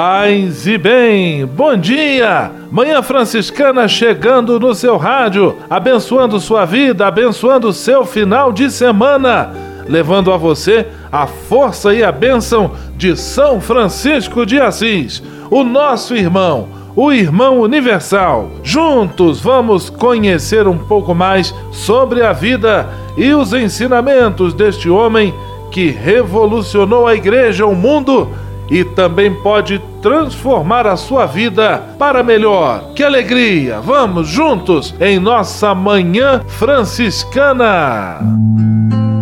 Paz e bem, bom dia! Manhã Franciscana chegando no seu rádio, abençoando sua vida, abençoando seu final de semana, levando a você a força e a bênção de São Francisco de Assis, o nosso irmão o Irmão Universal. Juntos vamos conhecer um pouco mais sobre a vida e os ensinamentos deste homem que revolucionou a igreja, o mundo e também pode transformar a sua vida para melhor. Que alegria! Vamos juntos em nossa manhã franciscana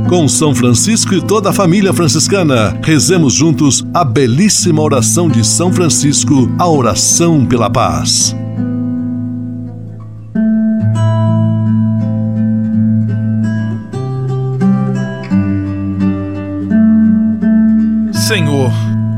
com São Francisco e toda a família franciscana. Rezemos juntos a belíssima oração de São Francisco, a oração pela paz.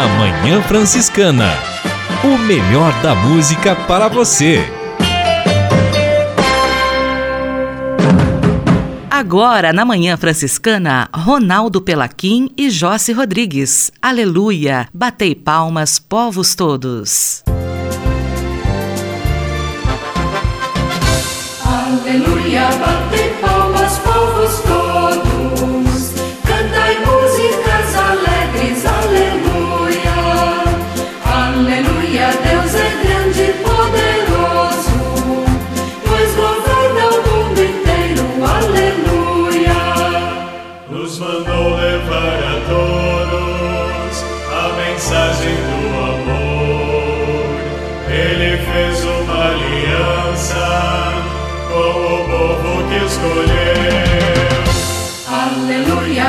Na Manhã Franciscana. O melhor da música para você. Agora, na Manhã Franciscana, Ronaldo Pelaquim e Josse Rodrigues. Aleluia! Batei palmas, povos todos. Aleluia! Batei que escolheu. Aleluia,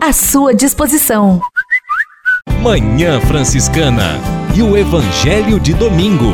à sua disposição. Manhã Franciscana e o Evangelho de domingo.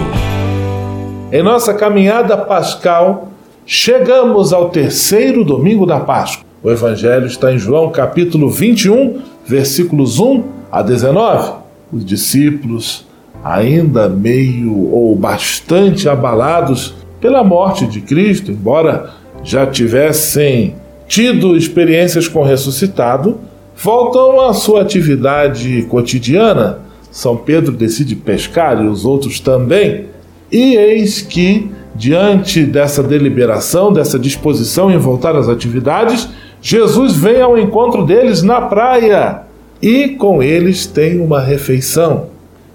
Em nossa caminhada pascal, chegamos ao terceiro domingo da Páscoa. O Evangelho está em João capítulo 21, versículos 1 a 19. Os discípulos, ainda meio ou bastante abalados pela morte de Cristo, embora já tivessem tido experiências com o ressuscitado, voltam à sua atividade cotidiana. São Pedro decide pescar e os outros também. E eis que, diante dessa deliberação, dessa disposição em voltar às atividades, Jesus vem ao encontro deles na praia e com eles tem uma refeição.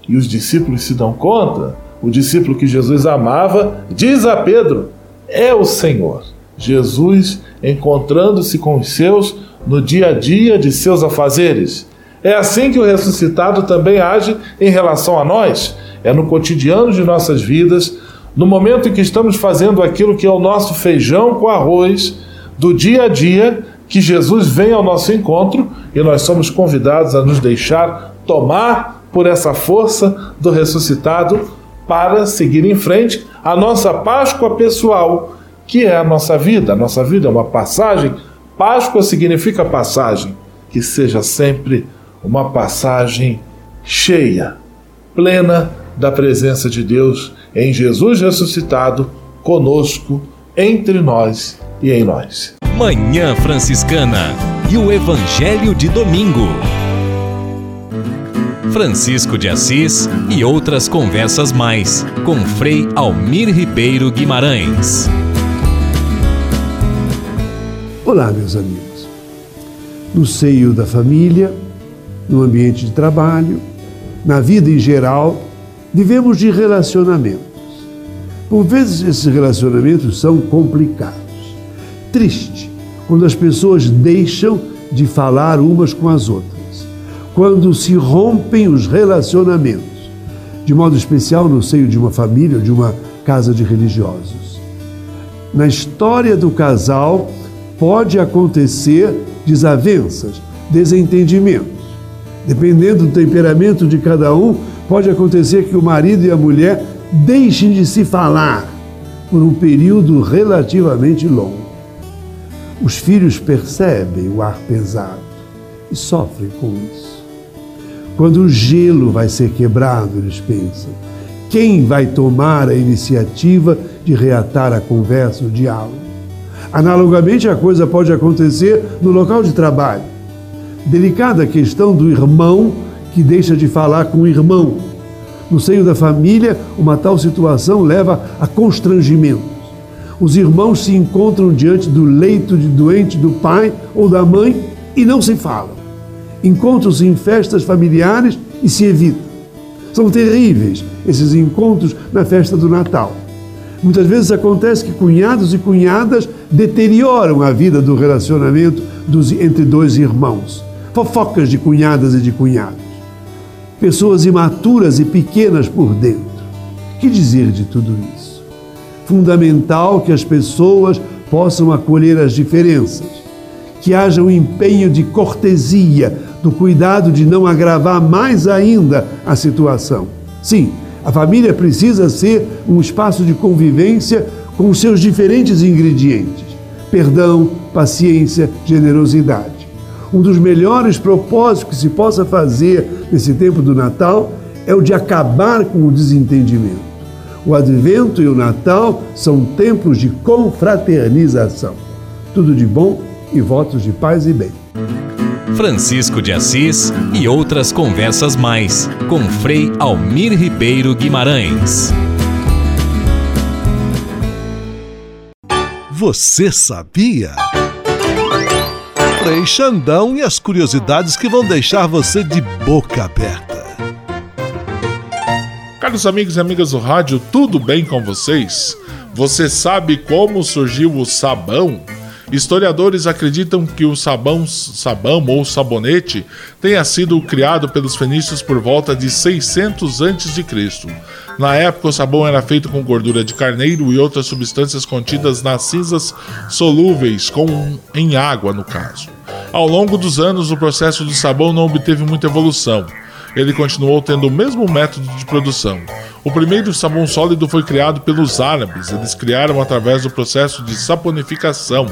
E os discípulos se dão conta. O discípulo que Jesus amava diz a Pedro: É o Senhor. Jesus encontrando-se com os seus no dia a dia de seus afazeres. É assim que o ressuscitado também age em relação a nós. É no cotidiano de nossas vidas, no momento em que estamos fazendo aquilo que é o nosso feijão com arroz, do dia a dia, que Jesus vem ao nosso encontro e nós somos convidados a nos deixar tomar por essa força do ressuscitado para seguir em frente a nossa Páscoa pessoal, que é a nossa vida. A nossa vida é uma passagem. Páscoa significa passagem. Que seja sempre uma passagem cheia, plena da presença de Deus em Jesus ressuscitado, conosco, entre nós e em nós. Manhã Franciscana e o Evangelho de Domingo. Francisco de Assis e outras conversas mais com Frei Almir Ribeiro Guimarães. Olá, meus amigos. No seio da família, no ambiente de trabalho, na vida em geral, vivemos de relacionamentos. Por vezes esses relacionamentos são complicados. Triste quando as pessoas deixam de falar umas com as outras, quando se rompem os relacionamentos, de modo especial no seio de uma família ou de uma casa de religiosos. Na história do casal, pode acontecer desavenças, desentendimentos. Dependendo do temperamento de cada um, pode acontecer que o marido e a mulher deixem de se falar por um período relativamente longo. Os filhos percebem o ar pesado e sofrem com isso. Quando o gelo vai ser quebrado, eles pensam: quem vai tomar a iniciativa de reatar a conversa, o diálogo? Analogamente, a coisa pode acontecer no local de trabalho. Delicada questão do irmão que deixa de falar com o irmão. No seio da família, uma tal situação leva a constrangimentos. Os irmãos se encontram diante do leito de doente do pai ou da mãe e não se falam. Encontram-se em festas familiares e se evitam. São terríveis esses encontros na festa do Natal. Muitas vezes acontece que cunhados e cunhadas deterioram a vida do relacionamento dos, entre dois irmãos. Fofocas de cunhadas e de cunhados. Pessoas imaturas e pequenas por dentro. Que dizer de tudo isso? Fundamental que as pessoas possam acolher as diferenças, que haja um empenho de cortesia, do cuidado de não agravar mais ainda a situação. Sim, a família precisa ser um espaço de convivência com os seus diferentes ingredientes: perdão, paciência, generosidade. Um dos melhores propósitos que se possa fazer nesse tempo do Natal é o de acabar com o desentendimento. O Advento e o Natal são tempos de confraternização. Tudo de bom e votos de paz e bem. Francisco de Assis e outras conversas mais com Frei Almir Ribeiro Guimarães. Você sabia? Frei Xandão e as curiosidades que vão deixar você de boca aberta. Caros amigos e amigas do rádio, tudo bem com vocês? Você sabe como surgiu o sabão? Historiadores acreditam que o sabão, sabão ou sabonete tenha sido criado pelos fenícios por volta de 600 a.C. Na época, o sabão era feito com gordura de carneiro e outras substâncias contidas nas cinzas solúveis, com, em água no caso. Ao longo dos anos, o processo do sabão não obteve muita evolução. Ele continuou tendo o mesmo método de produção. O primeiro sabão sólido foi criado pelos árabes. Eles criaram através do processo de saponificação,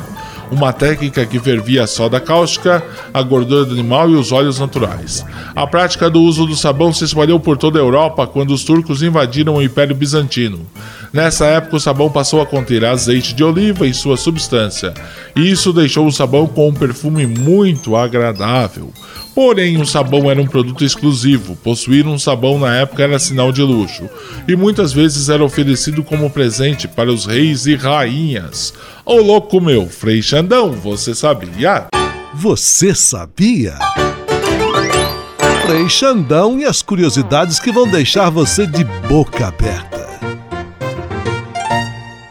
uma técnica que fervia a soda cáustica, a gordura do animal e os óleos naturais. A prática do uso do sabão se espalhou por toda a Europa quando os turcos invadiram o Império Bizantino. Nessa época, o sabão passou a conter azeite de oliva e sua substância, e isso deixou o sabão com um perfume muito agradável. Porém, o sabão era um produto exclusivo. Possuir um sabão na época era sinal de luxo, e muitas vezes era oferecido como presente para os reis e rainhas. Ô louco meu, Frei Xandão, você sabia? Você sabia? Frei Xandão e as curiosidades que vão deixar você de boca aberta.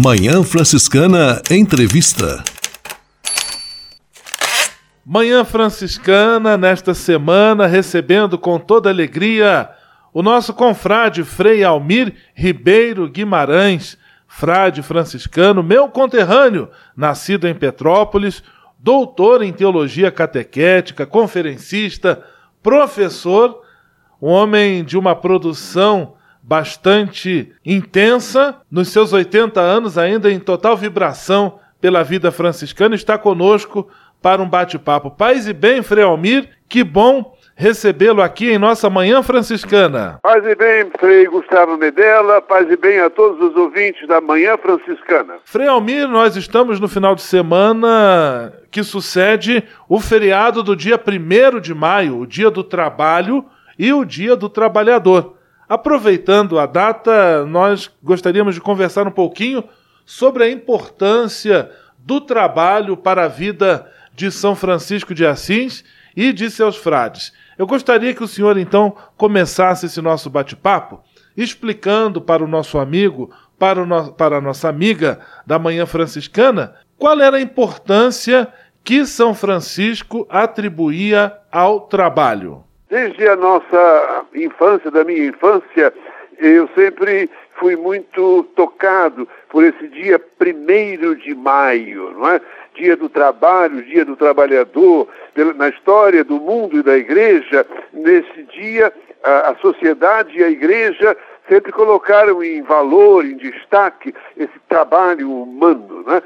Manhã Franciscana Entrevista. Manhã Franciscana, nesta semana, recebendo com toda alegria o nosso confrade Frei Almir Ribeiro Guimarães, frade franciscano, meu conterrâneo, nascido em Petrópolis, doutor em teologia catequética, conferencista, professor, um homem de uma produção bastante intensa, nos seus 80 anos, ainda em total vibração pela vida franciscana, está conosco para um bate-papo. Paz e bem, Frei Almir, que bom recebê-lo aqui em nossa Manhã Franciscana. Paz e bem, Frei Gustavo Medella, paz e bem a todos os ouvintes da Manhã Franciscana. Frei Almir, nós estamos no final de semana que sucede o feriado do dia 1 de maio, o Dia do Trabalho e o Dia do Trabalhador. Aproveitando a data, nós gostaríamos de conversar um pouquinho sobre a importância do trabalho para a vida de São Francisco de Assis e de seus frades. Eu gostaria que o senhor então começasse esse nosso bate-papo explicando para o nosso amigo, para, no... para a nossa amiga da Manhã Franciscana, qual era a importância que São Francisco atribuía ao trabalho. Desde a nossa infância, da minha infância, eu sempre fui muito tocado por esse dia primeiro de maio, não é? Dia do trabalho, dia do trabalhador. Na história do mundo e da igreja, nesse dia, a, a sociedade e a igreja sempre colocaram em valor, em destaque, esse trabalho humano. Né?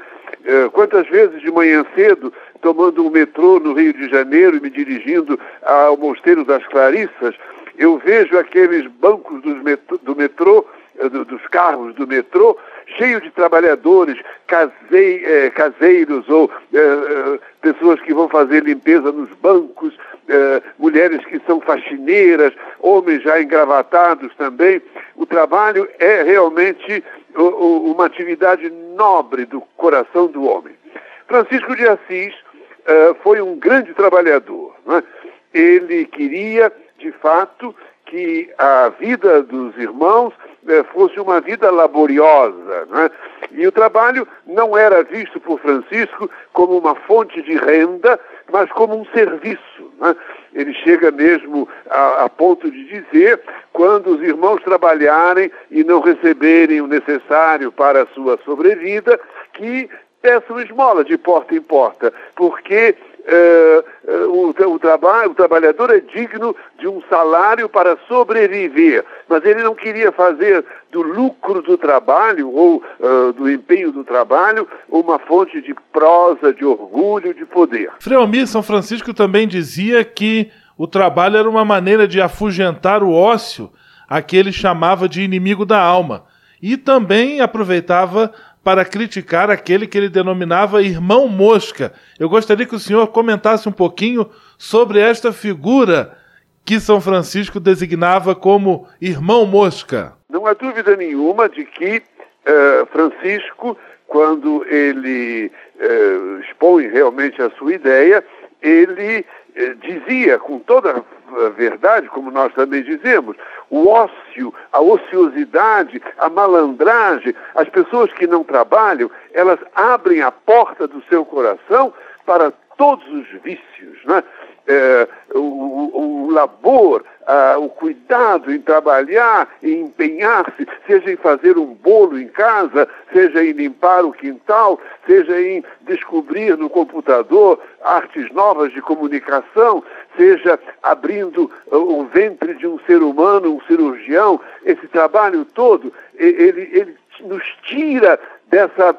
Quantas vezes de manhã cedo tomando um metrô no Rio de Janeiro e me dirigindo ao Mosteiro das Clarissas, eu vejo aqueles bancos metrô, do metrô, eh, dos carros do metrô, cheio de trabalhadores, casei, eh, caseiros ou eh, pessoas que vão fazer limpeza nos bancos, mulheres que são faxineiras, homens já engravatados também. O trabalho é realmente uma atividade nobre do coração do homem. Francisco de Assis uh, foi um grande trabalhador. Né? Ele queria, de fato, que a vida dos irmãos uh, fosse uma vida laboriosa. Né? E o trabalho não era visto por Francisco como uma fonte de renda, mas como um serviço. Né? Ele chega mesmo a, a, ponto de dizer: quando os irmãos trabalharem e não receberem o necessário para a sua sobrevida, que peçam esmola de porta em porta, porque uh, uh, o, o, trabalho, o trabalhador é digno de um salário para sobreviver, mas ele não queria fazer do lucro do trabalho ou uh, do empenho do trabalho uma fonte de prosa, de orgulho, de poder. Freomir São Francisco também dizia que o trabalho era uma maneira de afugentar o ócio, a que ele chamava de inimigo da alma, e também aproveitava para criticar aquele que ele denominava irmão mosca. Eu gostaria que o senhor comentasse um pouquinho sobre esta figura que São Francisco designava como irmão mosca. Não há dúvida nenhuma de que uh, Francisco, quando ele uh, expõe realmente a sua ideia, ele uh, dizia com toda verdade, como nós também dizemos, o ócio, a ociosidade, a malandragem, as pessoas que não trabalham, elas abrem a porta do seu coração para todos os vícios, né? É, o, o, labor, uh, o cuidado em trabalhar, em empenhar-se, seja em fazer um bolo em casa, seja em limpar o quintal, seja em descobrir no computador artes novas de comunicação, seja abrindo uh, o ventre de um ser humano, um cirurgião, esse trabalho todo, ele, ele nos tira dessa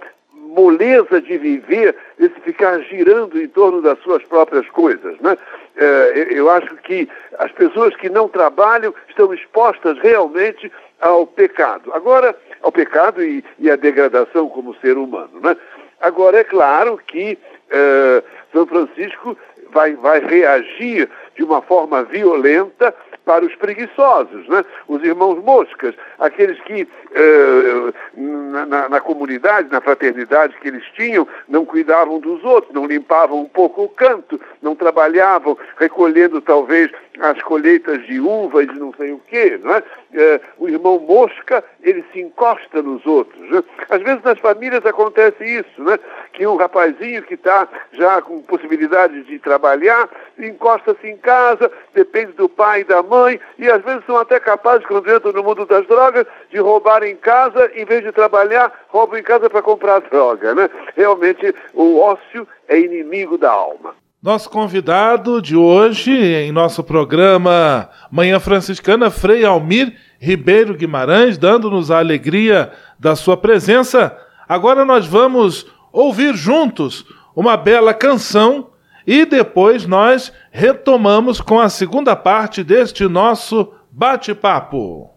moleza de viver, esse ficar girando em torno das suas próprias coisas. Né? É, eu acho que as pessoas que não trabalham estão expostas realmente ao pecado. Agora, ao pecado e, e à degradação como ser humano. Né? Agora, é claro que é, São Francisco vai, vai reagir de uma forma violenta para os preguiçosos, né? os irmãos moscas, aqueles que eh, na, na, comunidade, na fraternidade que eles tinham, não cuidavam dos outros, não limpavam um pouco o canto, não trabalhavam recolhendo talvez as colheitas de uva e de não sei o quê. Né? Eh, o irmão mosca, ele se encosta nos outros. Né? Às vezes nas famílias acontece isso, né? que um rapazinho que está já com possibilidade de trabalhar, encosta-se em casa, depende do pai e da mãe, e às vezes são até capazes, quando entram no mundo das drogas, de roubar em casa, em vez de trabalhar, roubam em casa para comprar droga. Né? Realmente, o ócio é inimigo da alma. Nosso convidado de hoje, em nosso programa Manhã Franciscana, Frei Almir Ribeiro Guimarães, dando-nos a alegria da sua presença. Agora nós vamos ouvir juntos uma bela canção e depois nós retomamos com a segunda parte deste nosso bate-papo.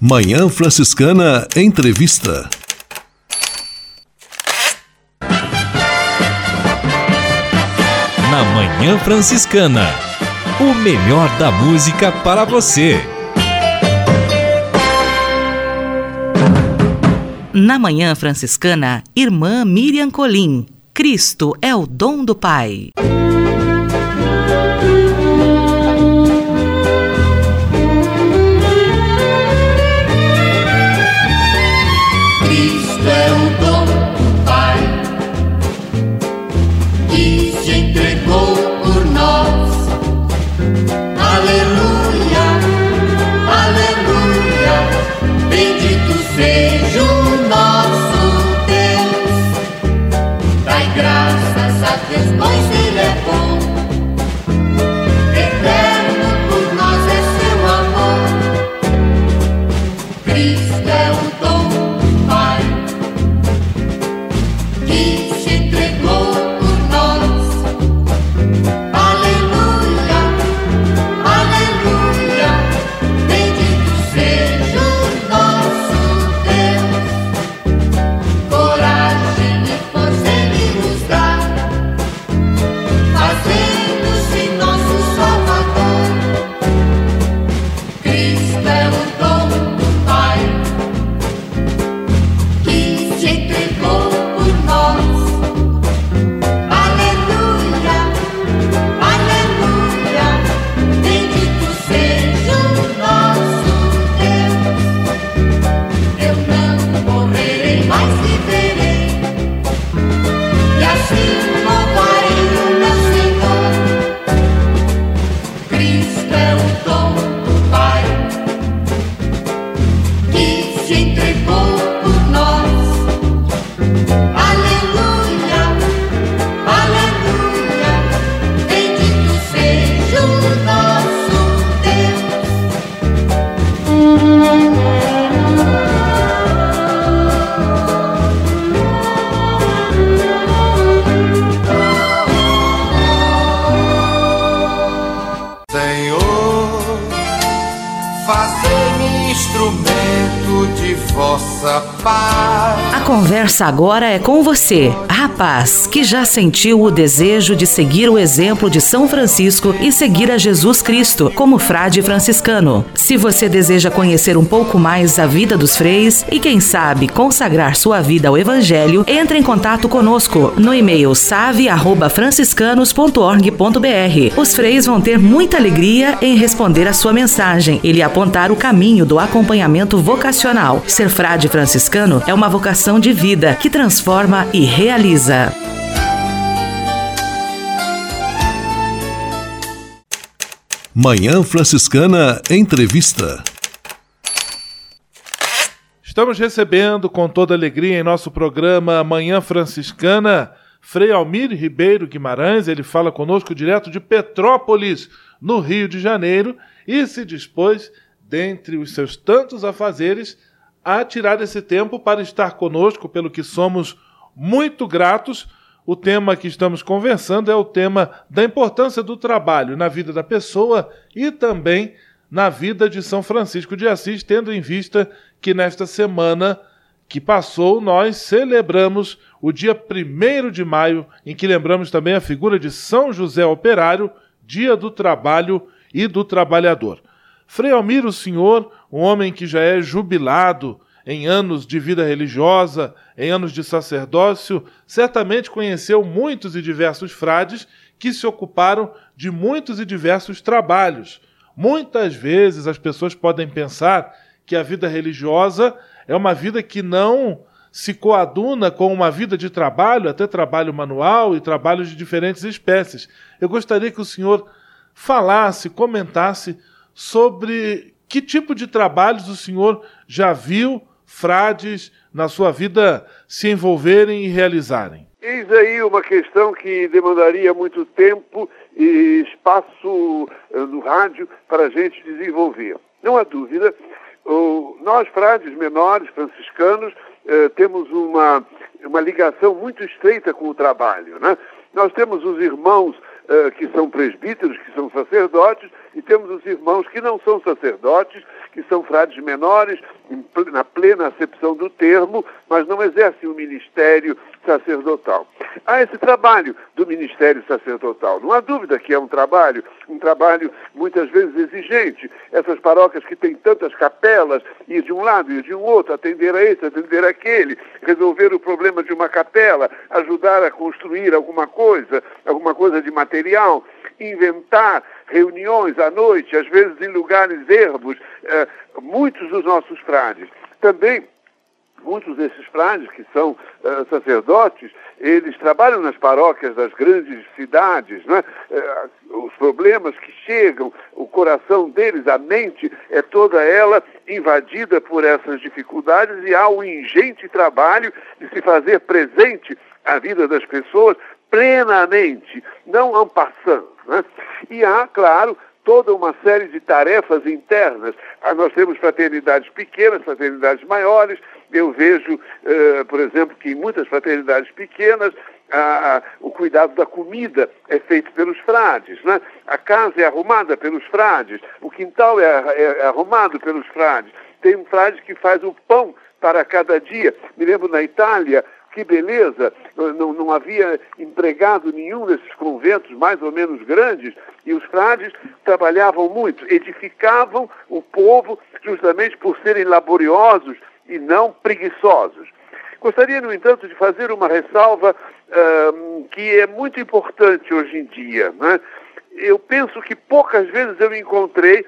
Manhã Franciscana Entrevista. Na Manhã Franciscana, o melhor da música para você. Na Manhã Franciscana, Irmã Miriam Colim Cristo é o dom do Pai. Agora é com você, rapaz, que já sentiu o desejo de seguir o exemplo de São Francisco e seguir a Jesus Cristo como frade franciscano. Se você deseja conhecer um pouco mais a vida dos freis e, quem sabe, consagrar sua vida ao Evangelho, entre em contato conosco no e-mail save@franciscanos.org.br. Os freis vão ter muita alegria em responder a sua mensagem e lhe apontar o caminho do acompanhamento vocacional. Ser frade franciscano é uma vocação de vida que transforma e realiza. Manhã Franciscana Entrevista. Estamos recebendo com toda alegria em nosso programa Manhã Franciscana Frei Almir Ribeiro Guimarães. Ele fala conosco direto de Petrópolis, no Rio de Janeiro, e se dispôs, dentre os seus tantos afazeres, a tirar esse tempo para estar conosco, pelo que somos muito gratos. O tema que estamos conversando é o tema da importância do trabalho na vida da pessoa e também na vida de São Francisco de Assis, tendo em vista que nesta semana que passou nós celebramos o dia 1 de maio, em que lembramos também a figura de São José Operário, Dia do Trabalho e do Trabalhador. Frei Almir, o senhor, um homem que já é jubilado em anos de vida religiosa, em anos de sacerdócio, certamente conheceu muitos e diversos frades que se ocuparam de muitos e diversos trabalhos. Muitas vezes as pessoas podem pensar que a vida religiosa é uma vida que não se coaduna com uma vida de trabalho, até trabalho manual e trabalhos de diferentes espécies. Eu gostaria que o senhor falasse, comentasse sobre que tipo de trabalhos o senhor já viu frades na sua vida se envolverem e realizarem? Eis aí uma questão que demandaria muito tempo e espaço eh, no rádio para a gente desenvolver. Não há dúvida, nós, frades menores, franciscanos, eh, temos uma, uma ligação muito estreita com o trabalho. Né? Nós temos os irmãos uh, que são presbíteros, que são sacerdotes, e temos os irmãos que não são sacerdotes, que são frades menores, na plena acepção do termo, mas não exercem o ministério sacerdotal. Há esse trabalho do ministério sacerdotal. Não há dúvida que é um trabalho, um trabalho muitas vezes exigente. Essas paróquias que têm tantas capelas, ir de um lado e de um outro, atender a esse, atender aquele, resolver o problema de uma capela, ajudar a construir alguma coisa, alguma coisa de material, inventar reuniões à noite, às vezes em lugares ermos, eh, muitos dos nossos frades. Também muitos desses frades que são uh, sacerdotes, eles trabalham nas paróquias das grandes cidades, né? Os problemas que chegam, o coração deles, a mente, é toda ela invadida por essas dificuldades e há um ingente trabalho de se fazer presente à vida das pessoas plenamente, não ampassando. Né? E há, claro, toda uma série de tarefas internas. Ah, nós temos fraternidades pequenas, fraternidades maiores. Eu vejo, uh, por exemplo, que em muitas fraternidades pequenas ah, o cuidado da comida é feito pelos frades, né? a casa é arrumada pelos frades, o quintal é, é, é arrumado pelos frades. Tem um frade que faz o pão para cada dia. Me lembro na Itália, que beleza, não, não havia empregado nenhum desses conventos mais ou menos grandes, e os frades trabalhavam muito, edificavam o povo justamente por serem laboriosos e não preguiçosos. Gostaria, no entanto, de fazer uma ressalva que é muito importante hoje em dia. Né? Eu penso que poucas vezes eu encontrei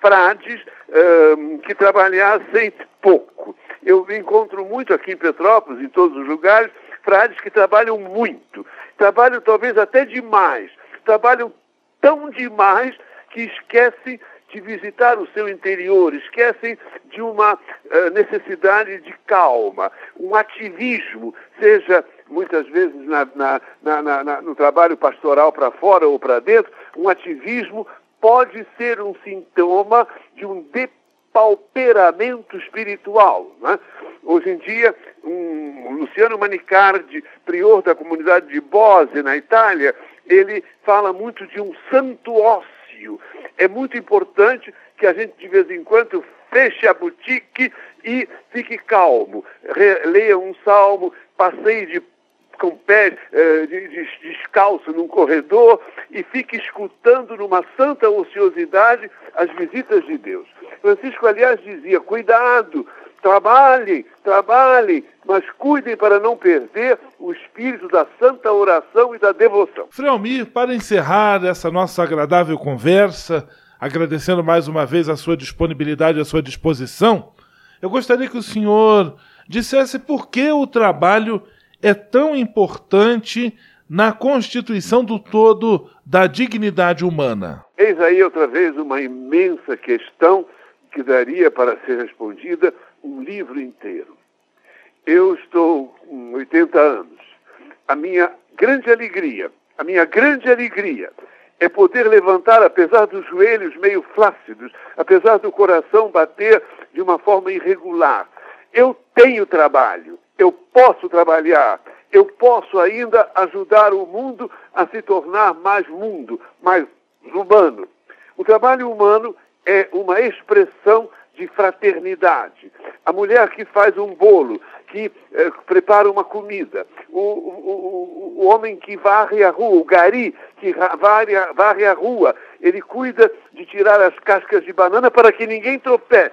frades uh, que trabalhassem pouco. Eu encontro muito aqui em Petrópolis, em todos os lugares, frades que trabalham muito. Trabalham talvez até demais. Trabalham tão demais que esquecem de visitar o seu interior, esquecem de uma uh, necessidade de calma, um ativismo, seja muitas vezes na, na, na, no trabalho pastoral para fora ou para dentro, um ativismo pode ser um sintoma de um depauperamento espiritual. Né? Hoje em dia, um, Luciano Manicardi, prior da comunidade de Bose, na Itália, ele fala muito de um santo ócio. É muito importante que a gente, de vez em quando, feche a boutique e fique calmo. Re, leia um salmo, passeie de com pé eh, de, de, descalço num corredor e fique escutando numa santa ociosidade as visitas de Deus. Francisco, aliás, dizia: cuidado, trabalhem, trabalhem, mas cuidem para não perder o espírito da santa oração e da devoção. Frei para encerrar essa nossa agradável conversa, agradecendo mais uma vez a sua disponibilidade, a sua disposição, eu gostaria que o senhor dissesse por que o trabalho é tão importante na constituição do todo da dignidade humana? Eis aí outra vez uma imensa questão que daria para ser respondida um livro inteiro. Eu estou com 80 anos. A minha grande alegria, a minha grande alegria é poder levantar, apesar dos joelhos meio flácidos, apesar do coração bater de uma forma irregular. Eu tenho trabalho, eu posso trabalhar, eu posso ainda ajudar o mundo a se tornar mais mundo, mais humano. O trabalho humano é uma expressão de fraternidade. A mulher que faz um bolo, que eh, prepara uma comida, o, o, o, o, homem que varre a rua, o gari que varre, varre a rua, ele cuida de tirar as cascas de banana para que ninguém tropece.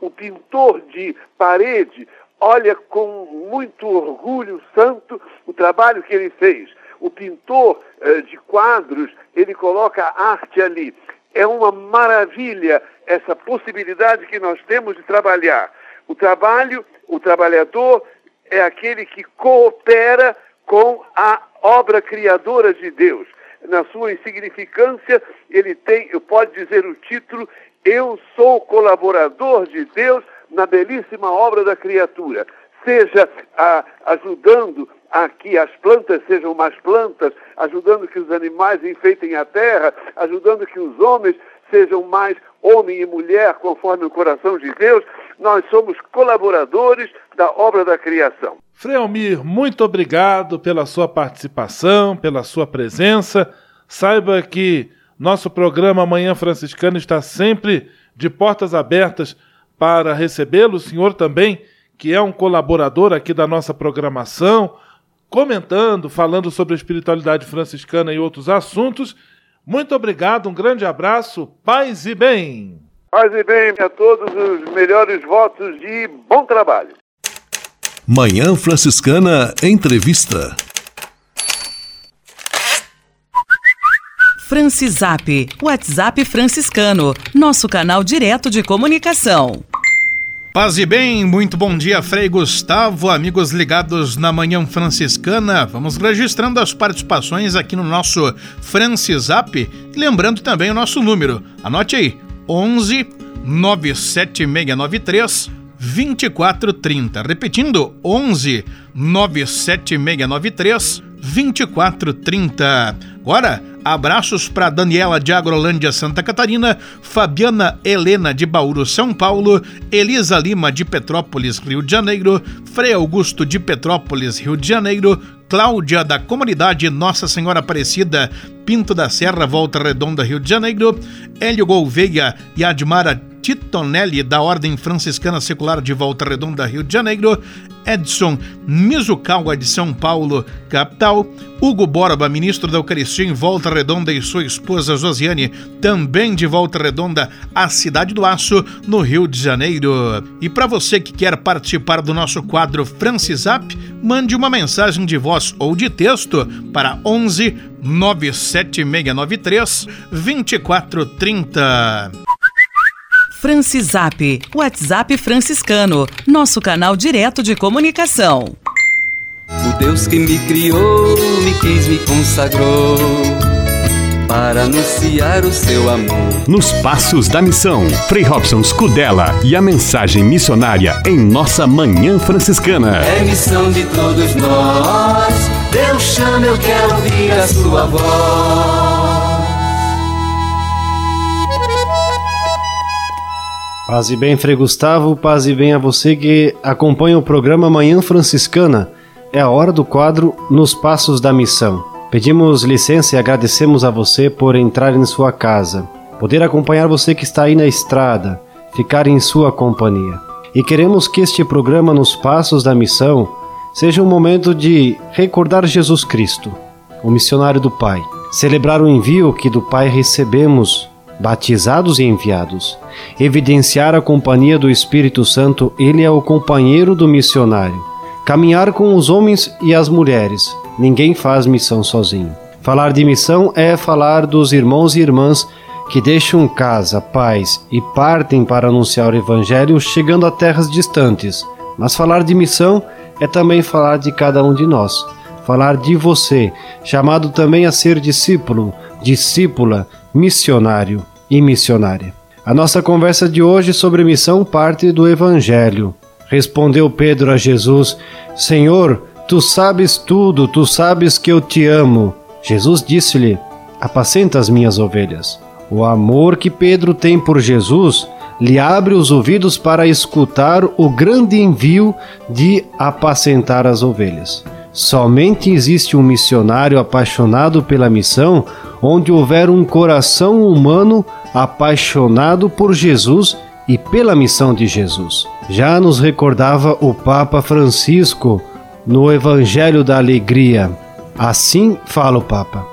O pintor de parede olha com muito orgulho santo o trabalho que ele fez. O pintor eh, de quadros, ele coloca a arte ali. É uma maravilha essa possibilidade que nós temos de trabalhar. O trabalho, o trabalhador é aquele que coopera com a obra criadora de Deus. Na sua insignificância, ele tem, pode dizer o título, Eu sou colaborador de Deus na belíssima obra da criatura, seja a, ajudando a que as plantas sejam mais plantas, ajudando que os animais enfeitem a terra, ajudando que os homens sejam mais homem e mulher conforme o coração de Deus, nós somos colaboradores da obra da criação. Frei Almir, muito obrigado pela sua participação, pela sua presença. Saiba que nosso programa Manhã Franciscana está sempre de portas abertas para recebê-lo, o senhor também, que é um colaborador aqui da nossa programação, comentando, falando sobre a espiritualidade franciscana e outros assuntos. Muito obrigado, um grande abraço, paz e bem. Paz e bem a todos os melhores votos de bom trabalho. Manhã Franciscana Entrevista. Francisap, WhatsApp franciscano, nosso canal direto de comunicação. Paz e bem, muito bom dia, Frei Gustavo, amigos ligados na Manhã Franciscana. Vamos registrando as participações aqui no nosso Francisap, lembrando também o nosso número. Anote aí: 11 97693 2430. Repetindo: 11 97693 2430. Agora, abraços para Daniela de Agrolândia, Santa Catarina, Fabiana Helena de Bauru, São Paulo, Elisa Lima de Petrópolis, Rio de Janeiro, Frei Augusto de Petrópolis, Rio de Janeiro, Cláudia da comunidade Nossa Senhora Aparecida, Pinto da Serra, Volta Redonda, Rio de Janeiro, Hélio Gouveia e Admara Titonelli, da Ordem Franciscana Secular de Volta Redonda, Rio de Janeiro, Edson Mizukawa, de São Paulo, capital, Hugo Borba, ministro da Eucaristia em Volta Redonda, e sua esposa Josiane, também de Volta Redonda, a Cidade do Aço, no Rio de Janeiro. E para você que quer participar do nosso quadro Francisap, mande uma mensagem de voz ou de texto para 11 97693 2430. Francisap, WhatsApp franciscano, nosso canal direto de comunicação. O Deus que me criou, me quis, me consagrou para anunciar o seu amor. Nos Passos da Missão, Frei Robson Scudella e a mensagem missionária em nossa Manhã Franciscana. É missão de todos nós, Deus chama, eu quero ouvir a sua voz. Paz e bem, Frei Gustavo, paz e bem a você que acompanha o programa Manhã Franciscana. É a hora do quadro Nos Passos da Missão. Pedimos licença e agradecemos a você por entrar em sua casa, poder acompanhar você que está aí na estrada, ficar em sua companhia. E queremos que este programa Nos Passos da Missão seja um momento de recordar Jesus Cristo, o missionário do Pai, celebrar o envio que do Pai recebemos, batizados e enviados, evidenciar a companhia do Espírito Santo, ele é o companheiro do missionário, caminhar com os homens e as mulheres, ninguém faz missão sozinho. Falar de missão é falar dos irmãos e irmãs que deixam casa, pais e partem para anunciar o Evangelho chegando a terras distantes. Mas falar de missão é também falar de cada um de nós, falar de você, chamado também a ser discípulo, discípula, missionário e missionária. A nossa conversa de hoje sobre missão parte do Evangelho. Respondeu Pedro a Jesus: Senhor, tu sabes tudo, tu sabes que eu te amo. Jesus disse-lhe: Apacenta as minhas ovelhas. O amor que Pedro tem por Jesus lhe abre os ouvidos para escutar o grande envio de apacentar as ovelhas. Somente existe um missionário apaixonado pela missão onde houver um coração humano apaixonado por Jesus e pela missão de Jesus. Já nos recordava o Papa Francisco no Evangelho da Alegria. Assim fala o Papa.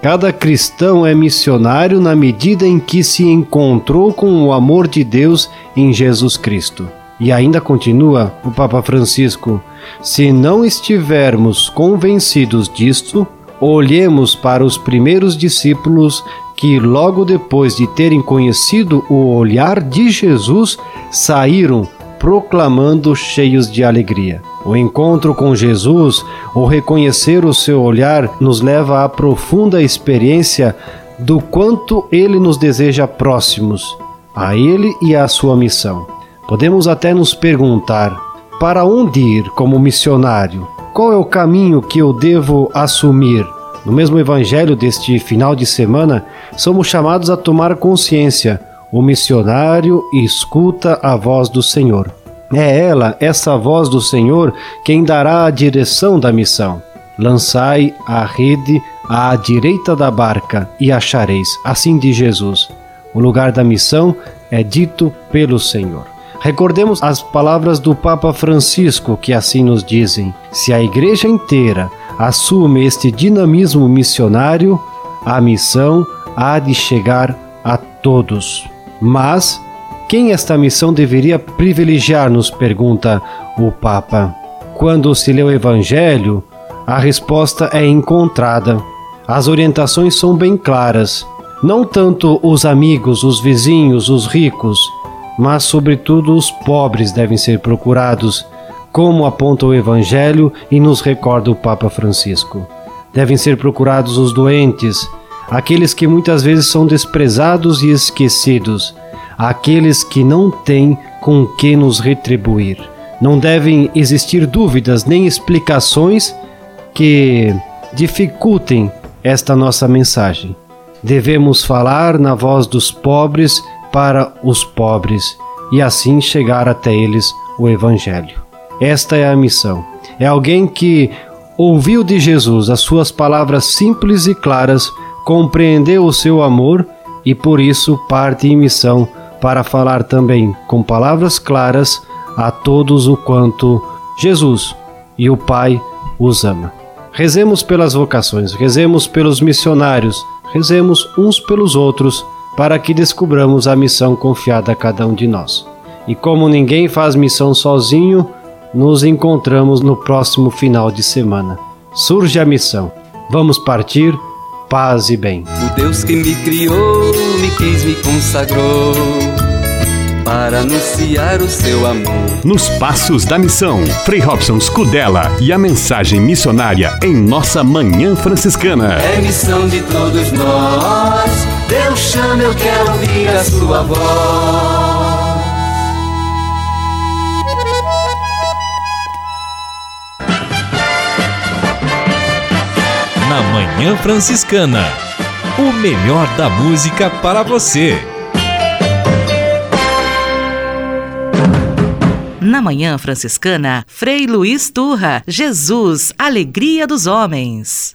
Cada cristão é missionário na medida em que se encontrou com o amor de Deus em Jesus Cristo. E ainda continua o Papa Francisco: se não estivermos convencidos disto, olhemos para os primeiros discípulos que, logo depois de terem conhecido o olhar de Jesus, saíram proclamando cheios de alegria. O encontro com Jesus, o reconhecer o seu olhar, nos leva à profunda experiência do quanto ele nos deseja próximos, a ele e à sua missão. Podemos até nos perguntar: para onde ir como missionário? Qual é o caminho que eu devo assumir? No mesmo evangelho deste final de semana, somos chamados a tomar consciência. O missionário escuta a voz do Senhor. É ela, essa voz do Senhor, quem dará a direção da missão. Lançai a rede à direita da barca e achareis, assim diz Jesus. O lugar da missão é dito pelo Senhor. Recordemos as palavras do Papa Francisco que assim nos dizem: se a igreja inteira assume este dinamismo missionário, a missão há de chegar a todos. Mas quem esta missão deveria privilegiar, nos pergunta o Papa. Quando se lê o Evangelho, a resposta é encontrada. As orientações são bem claras. Não tanto os amigos, os vizinhos, os ricos, mas, sobretudo, os pobres devem ser procurados, como aponta o Evangelho e nos recorda o Papa Francisco. Devem ser procurados os doentes, aqueles que muitas vezes são desprezados e esquecidos àqueles que não têm com que nos retribuir. Não devem existir dúvidas nem explicações que dificultem esta nossa mensagem. Devemos falar na voz dos pobres para os pobres e assim chegar até eles o Evangelho. Esta é a missão. É alguém que ouviu de Jesus as suas palavras simples e claras, compreendeu o seu amor e por isso parte em missão para falar também com palavras claras a todos o quanto Jesus e o Pai os ama. Rezemos pelas vocações, rezemos pelos missionários, rezemos uns pelos outros para que descubramos a missão confiada a cada um de nós. E como ninguém faz missão sozinho, nos encontramos no próximo final de semana. Surge a missão. Vamos partir, paz e bem. O Deus que me criou, me quis, me consagrou para anunciar o seu amor. Nos Passos da Missão, Frei Robson Scudella e a mensagem missionária em nossa Manhã Franciscana. É missão de todos nós, Deus chama, eu quero ouvir a sua voz. Na Manhã Franciscana, o melhor da música para você. Na Manhã Franciscana, Frei Luiz Turra, Jesus, Alegria dos Homens.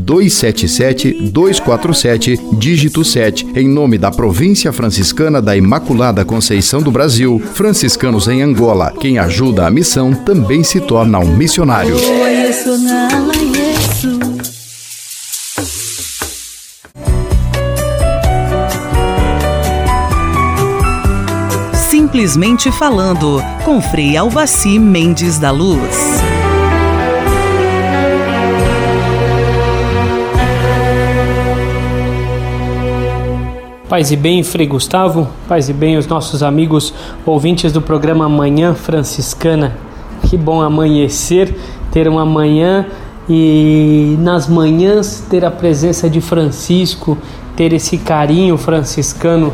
277 247, dígito 7, em nome da Província Franciscana da Imaculada Conceição do Brasil, franciscanos em Angola. Quem ajuda a missão também se torna um missionário. Simplesmente falando, com Frei Alvaci Mendes da Luz. Paz e bem, Frei Gustavo, paz e bem os nossos amigos ouvintes do programa Manhã Franciscana. Que bom amanhecer, ter uma manhã e nas manhãs ter a presença de Francisco, ter esse carinho franciscano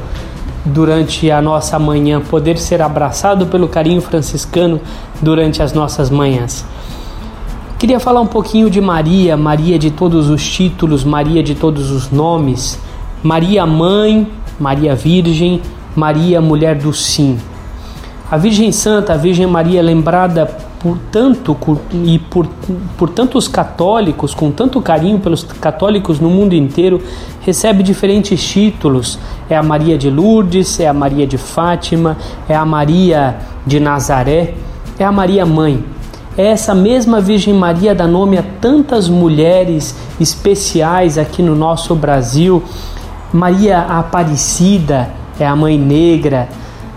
durante a nossa manhã, poder ser abraçado pelo carinho franciscano durante as nossas manhãs. Queria falar um pouquinho de Maria, Maria de todos os títulos, Maria de todos os nomes. Maria Mãe, Maria Virgem, Maria Mulher do Sim. A Virgem Santa, a Virgem Maria, lembrada por tanto e por, por tantos católicos, com tanto carinho pelos católicos no mundo inteiro, recebe diferentes títulos. É a Maria de Lourdes, é a Maria de Fátima, é a Maria de Nazaré, é a Maria Mãe. É essa mesma Virgem Maria dá nome a tantas mulheres especiais aqui no nosso Brasil Maria Aparecida é a mãe negra,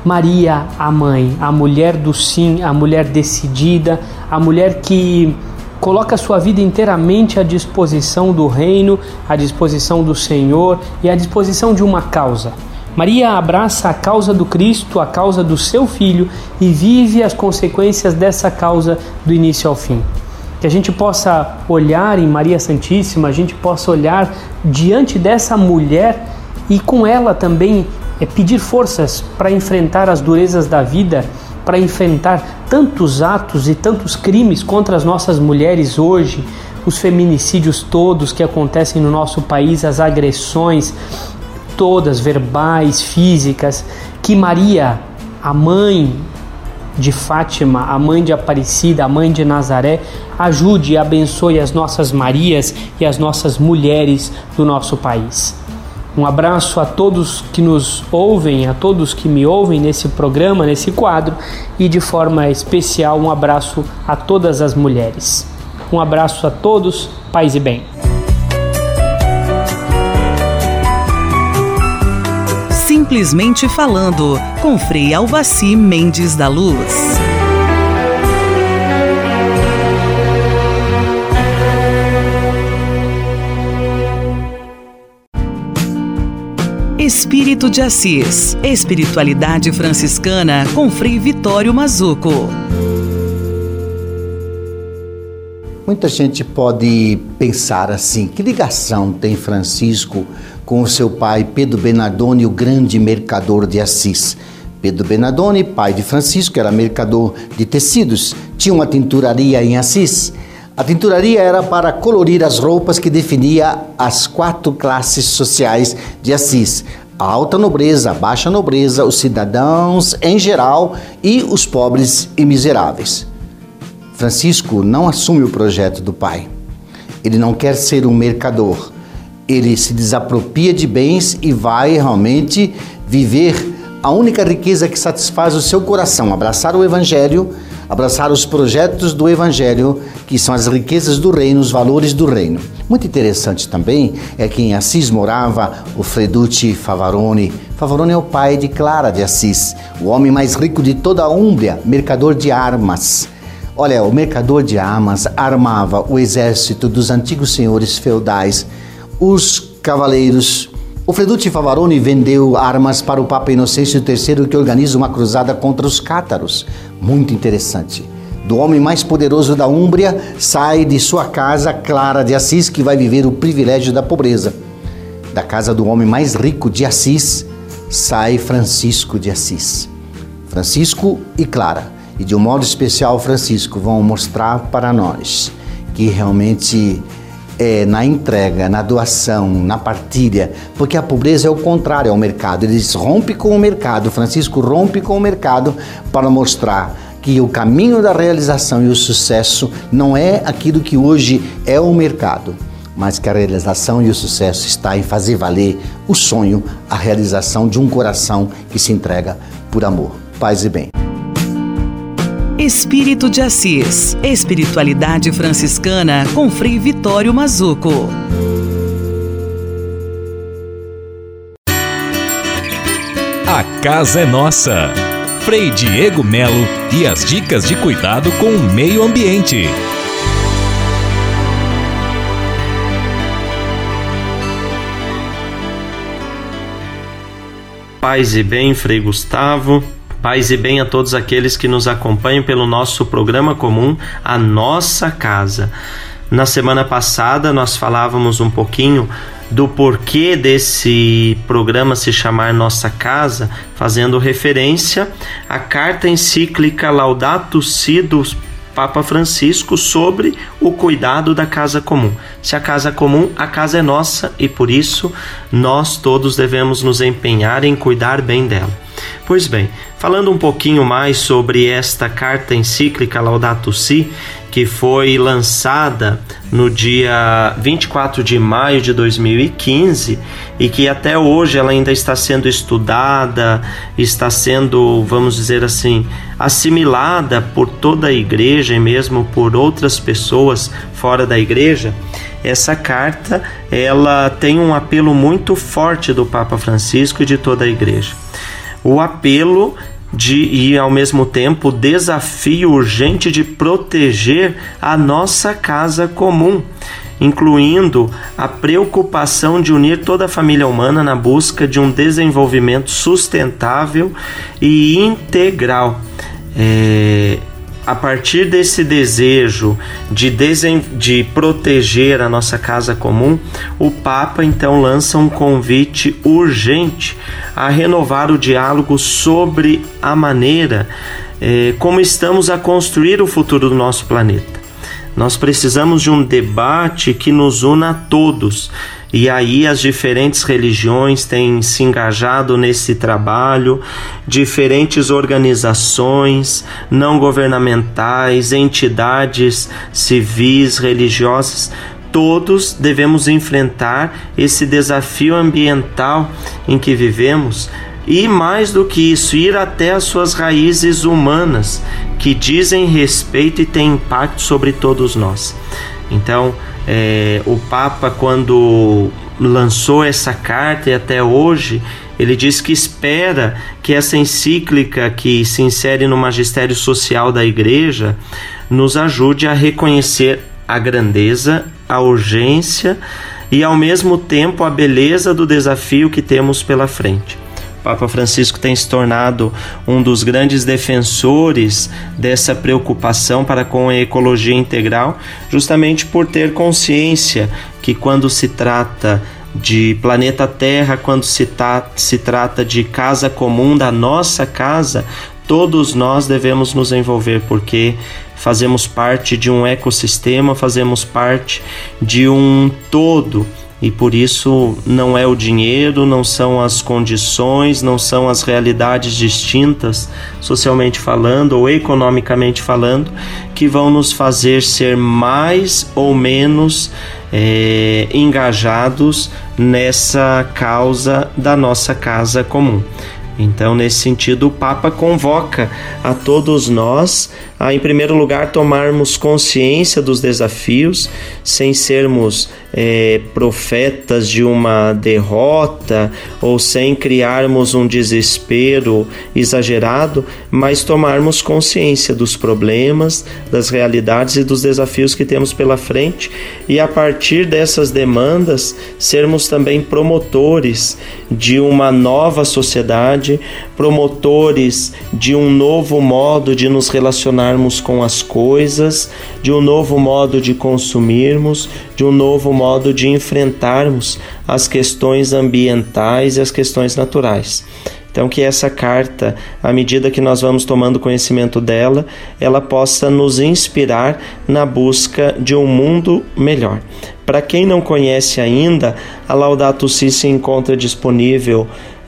Maria a mãe, a mulher do sim, a mulher decidida, a mulher que coloca sua vida inteiramente à disposição do reino, à disposição do Senhor e à disposição de uma causa. Maria abraça a causa do Cristo, a causa do seu filho e vive as consequências dessa causa do início ao fim que a gente possa olhar em Maria Santíssima, a gente possa olhar diante dessa mulher e com ela também é, pedir forças para enfrentar as durezas da vida, para enfrentar tantos atos e tantos crimes contra as nossas mulheres hoje, os feminicídios todos que acontecem no nosso país, as agressões todas verbais, físicas, que Maria, a mãe de Fátima, a mãe de Aparecida, a mãe de Nazaré, ajude e abençoe as nossas Marias e as nossas mulheres do nosso país. Um abraço a todos que nos ouvem, a todos que me ouvem nesse programa, nesse quadro, e de forma especial um abraço a todas as mulheres. Um abraço a todos, paz e bem. Simplesmente falando, com Frei Alvaci Mendes da Luz. Espírito de Assis, Espiritualidade Franciscana com Frei Vitório Mazuco. Muita gente pode pensar assim: que ligação tem Francisco com seu pai Pedro Bernardone, o grande mercador de Assis? Pedro Bernardone, pai de Francisco, era mercador de tecidos, tinha uma tinturaria em Assis. A tinturaria era para colorir as roupas que definia as quatro classes sociais de Assis: a alta nobreza, a baixa nobreza, os cidadãos em geral e os pobres e miseráveis. Francisco não assume o projeto do pai. Ele não quer ser um mercador. Ele se desapropria de bens e vai realmente viver a única riqueza que satisfaz o seu coração, abraçar o evangelho, abraçar os projetos do evangelho, que são as riquezas do reino, os valores do reino. Muito interessante também é que em Assis morava o Freducci Favarone. Favarone é o pai de Clara de Assis, o homem mais rico de toda a Úmbria, mercador de armas. Olha, o mercador de armas armava o exército dos antigos senhores feudais, os cavaleiros, O Freducci Favaroni vendeu armas para o Papa Inocêncio III, que organiza uma cruzada contra os cátaros. Muito interessante. Do homem mais poderoso da Úmbria, sai de sua casa Clara de Assis, que vai viver o privilégio da pobreza. Da casa do homem mais rico de Assis, sai Francisco de Assis. Francisco e Clara, e de um modo especial Francisco, vão mostrar para nós que realmente é na entrega, na doação, na partilha, porque a pobreza é o contrário ao mercado. Ele diz, rompe com o mercado. Francisco rompe com o mercado para mostrar que o caminho da realização e o sucesso não é aquilo que hoje é o mercado, mas que a realização e o sucesso está em fazer valer o sonho, a realização de um coração que se entrega por amor. Paz e bem. Espírito de Assis. Espiritualidade franciscana com Frei Vitório Mazuco. A casa é nossa. Frei Diego Melo e as dicas de cuidado com o meio ambiente. Paz e bem, Frei Gustavo. Paz e bem a todos aqueles que nos acompanham pelo nosso programa comum, A Nossa Casa. Na semana passada nós falávamos um pouquinho do porquê desse programa se chamar Nossa Casa, fazendo referência à carta encíclica Laudato Si do Papa Francisco sobre o cuidado da casa comum. Se a casa é comum, a casa é nossa e por isso nós todos devemos nos empenhar em cuidar bem dela. Pois bem, falando um pouquinho mais sobre esta carta encíclica Laudato Si, que foi lançada no dia 24 de maio de 2015 e que até hoje ela ainda está sendo estudada, está sendo, vamos dizer assim, assimilada por toda a igreja e mesmo por outras pessoas fora da igreja. Essa carta, ela tem um apelo muito forte do Papa Francisco e de toda a igreja o apelo de e ao mesmo tempo o desafio urgente de proteger a nossa casa comum, incluindo a preocupação de unir toda a família humana na busca de um desenvolvimento sustentável e integral. É, a partir desse desejo de, de proteger a nossa casa comum, o Papa então lança um convite urgente a renovar o diálogo sobre a maneira eh, como estamos a construir o futuro do nosso planeta. Nós precisamos de um debate que nos una a todos e aí as diferentes religiões têm se engajado nesse trabalho, diferentes organizações não governamentais, entidades civis, religiosas, todos devemos enfrentar esse desafio ambiental em que vivemos e mais do que isso, ir até as suas raízes humanas que dizem respeito e têm impacto sobre todos nós. Então, é, o Papa, quando lançou essa carta e até hoje, ele diz que espera que essa encíclica que se insere no magistério social da Igreja nos ajude a reconhecer a grandeza, a urgência e ao mesmo tempo a beleza do desafio que temos pela frente. Papa Francisco tem se tornado um dos grandes defensores dessa preocupação para com a ecologia integral, justamente por ter consciência que quando se trata de planeta Terra, quando se, se trata de casa comum, da nossa casa, todos nós devemos nos envolver, porque fazemos parte de um ecossistema, fazemos parte de um todo e por isso não é o dinheiro, não são as condições, não são as realidades distintas, socialmente falando ou economicamente falando, que vão nos fazer ser mais ou menos é, engajados nessa causa da nossa casa comum. Então, nesse sentido, o Papa convoca a todos nós a, em primeiro lugar, tomarmos consciência dos desafios, sem sermos é, profetas de uma derrota ou sem criarmos um desespero exagerado, mas tomarmos consciência dos problemas, das realidades e dos desafios que temos pela frente e, a partir dessas demandas, sermos também promotores de uma nova sociedade, promotores de um novo modo de nos com as coisas, de um novo modo de consumirmos, de um novo modo de enfrentarmos as questões ambientais e as questões naturais. Então, que essa carta, à medida que nós vamos tomando conhecimento dela, ela possa nos inspirar na busca de um mundo melhor. Para quem não conhece ainda, a Laudato Si se encontra disponível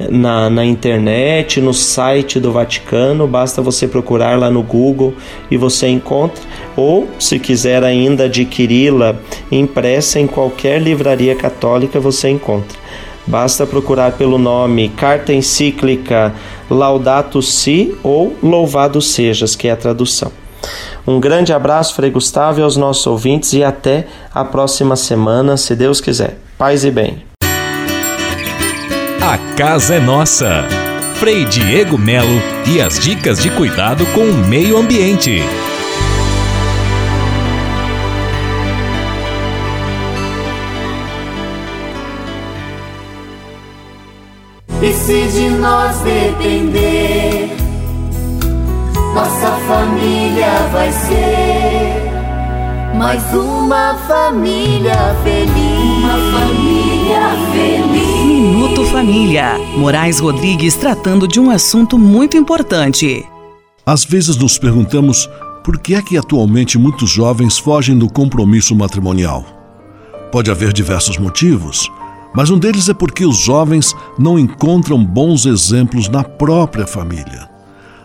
na, na internet, no site do Vaticano, basta você procurar lá no Google e você encontra. Ou, se quiser ainda adquiri-la impressa em qualquer livraria católica, você encontra. Basta procurar pelo nome Carta Encíclica Laudato Si ou Louvado Sejas, que é a tradução. Um grande abraço, Frei Gustavo, e aos nossos ouvintes, e até a próxima semana, se Deus quiser. Paz e bem. A casa é nossa. Frei Diego Melo e as dicas de cuidado com o meio ambiente. E se de nós depender, nossa família vai ser mais uma família feliz. Uma família feliz. Minuto Família. Moraes Rodrigues tratando de um assunto muito importante. Às vezes nos perguntamos por que é que atualmente muitos jovens fogem do compromisso matrimonial. Pode haver diversos motivos, mas um deles é porque os jovens não encontram bons exemplos na própria família.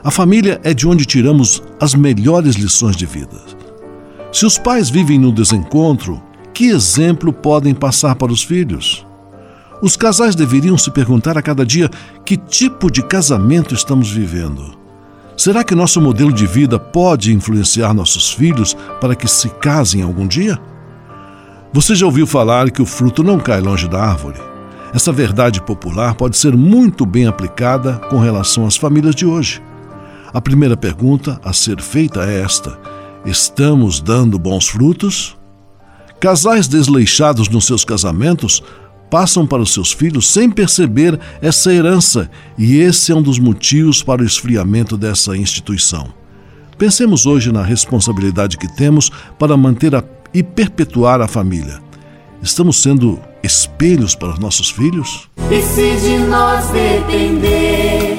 A família é de onde tiramos as melhores lições de vida. Se os pais vivem no desencontro, que exemplo podem passar para os filhos? Os casais deveriam se perguntar a cada dia que tipo de casamento estamos vivendo. Será que nosso modelo de vida pode influenciar nossos filhos para que se casem algum dia? Você já ouviu falar que o fruto não cai longe da árvore? Essa verdade popular pode ser muito bem aplicada com relação às famílias de hoje. A primeira pergunta a ser feita é esta: estamos dando bons frutos? Casais desleixados nos seus casamentos passam para os seus filhos sem perceber essa herança, e esse é um dos motivos para o esfriamento dessa instituição. Pensemos hoje na responsabilidade que temos para manter a, e perpetuar a família. Estamos sendo espelhos para os nossos filhos? E se de nós depender,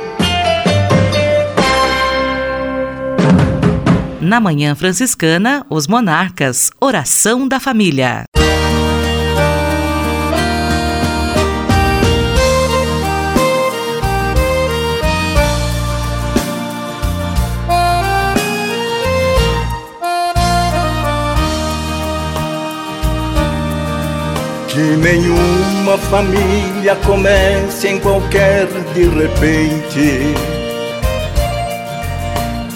Na Manhã Franciscana, os Monarcas. Oração da Família. Que nenhuma família comece em qualquer de repente.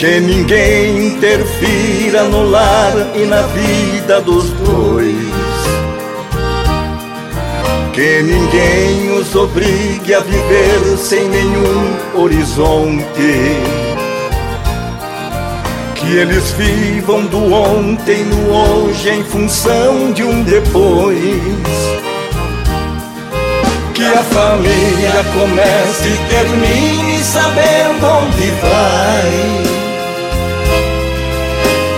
Que ninguém interfira no lar e na vida dos dois. Que ninguém os obrigue a viver sem nenhum horizonte. Que eles vivam do ontem no hoje em função de um depois. Que a família comece e termine sabendo onde vai.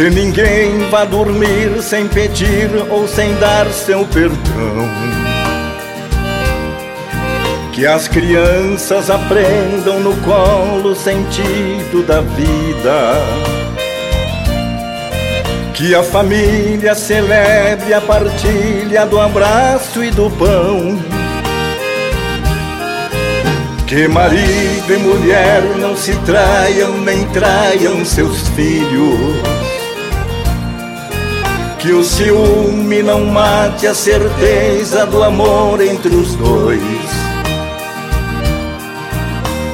Que ninguém vá dormir sem pedir ou sem dar seu perdão. Que as crianças aprendam no colo o sentido da vida. Que a família celebre a partilha do abraço e do pão. Que marido e mulher não se traiam nem traiam seus filhos. Que o ciúme não mate a certeza do amor entre os dois.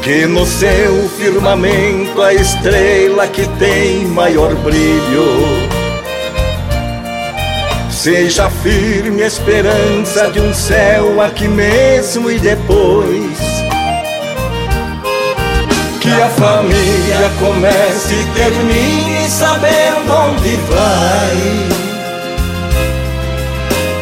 Que no seu firmamento a estrela que tem maior brilho seja firme a esperança de um céu aqui mesmo e depois. Que a família comece e termine sabendo onde vai.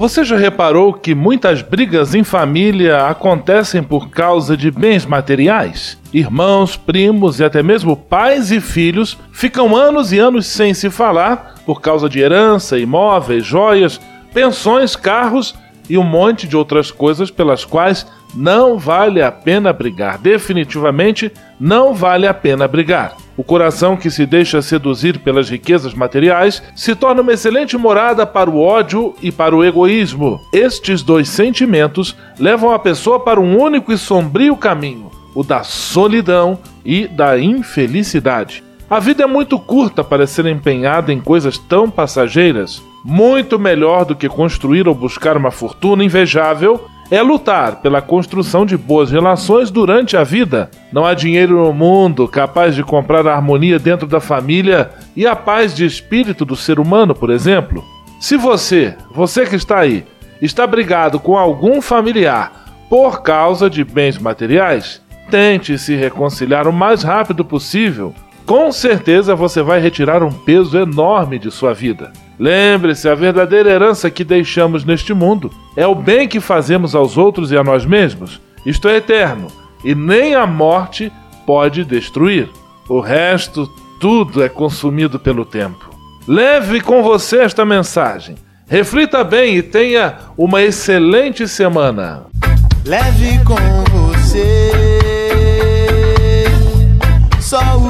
Você já reparou que muitas brigas em família acontecem por causa de bens materiais? Irmãos, primos e até mesmo pais e filhos ficam anos e anos sem se falar por causa de herança, imóveis, joias, pensões, carros e um monte de outras coisas pelas quais não vale a pena brigar. Definitivamente não vale a pena brigar. O coração que se deixa seduzir pelas riquezas materiais se torna uma excelente morada para o ódio e para o egoísmo. Estes dois sentimentos levam a pessoa para um único e sombrio caminho, o da solidão e da infelicidade. A vida é muito curta para ser empenhada em coisas tão passageiras. Muito melhor do que construir ou buscar uma fortuna invejável é lutar pela construção de boas relações durante a vida. Não há dinheiro no mundo capaz de comprar a harmonia dentro da família e a paz de espírito do ser humano, por exemplo. Se você, você que está aí, está brigado com algum familiar por causa de bens materiais, tente se reconciliar o mais rápido possível com certeza você vai retirar um peso enorme de sua vida. Lembre-se, a verdadeira herança que deixamos neste mundo é o bem que fazemos aos outros e a nós mesmos. Isto é eterno e nem a morte pode destruir. O resto, tudo é consumido pelo tempo. Leve com você esta mensagem. Reflita bem e tenha uma excelente semana. Leve com você só o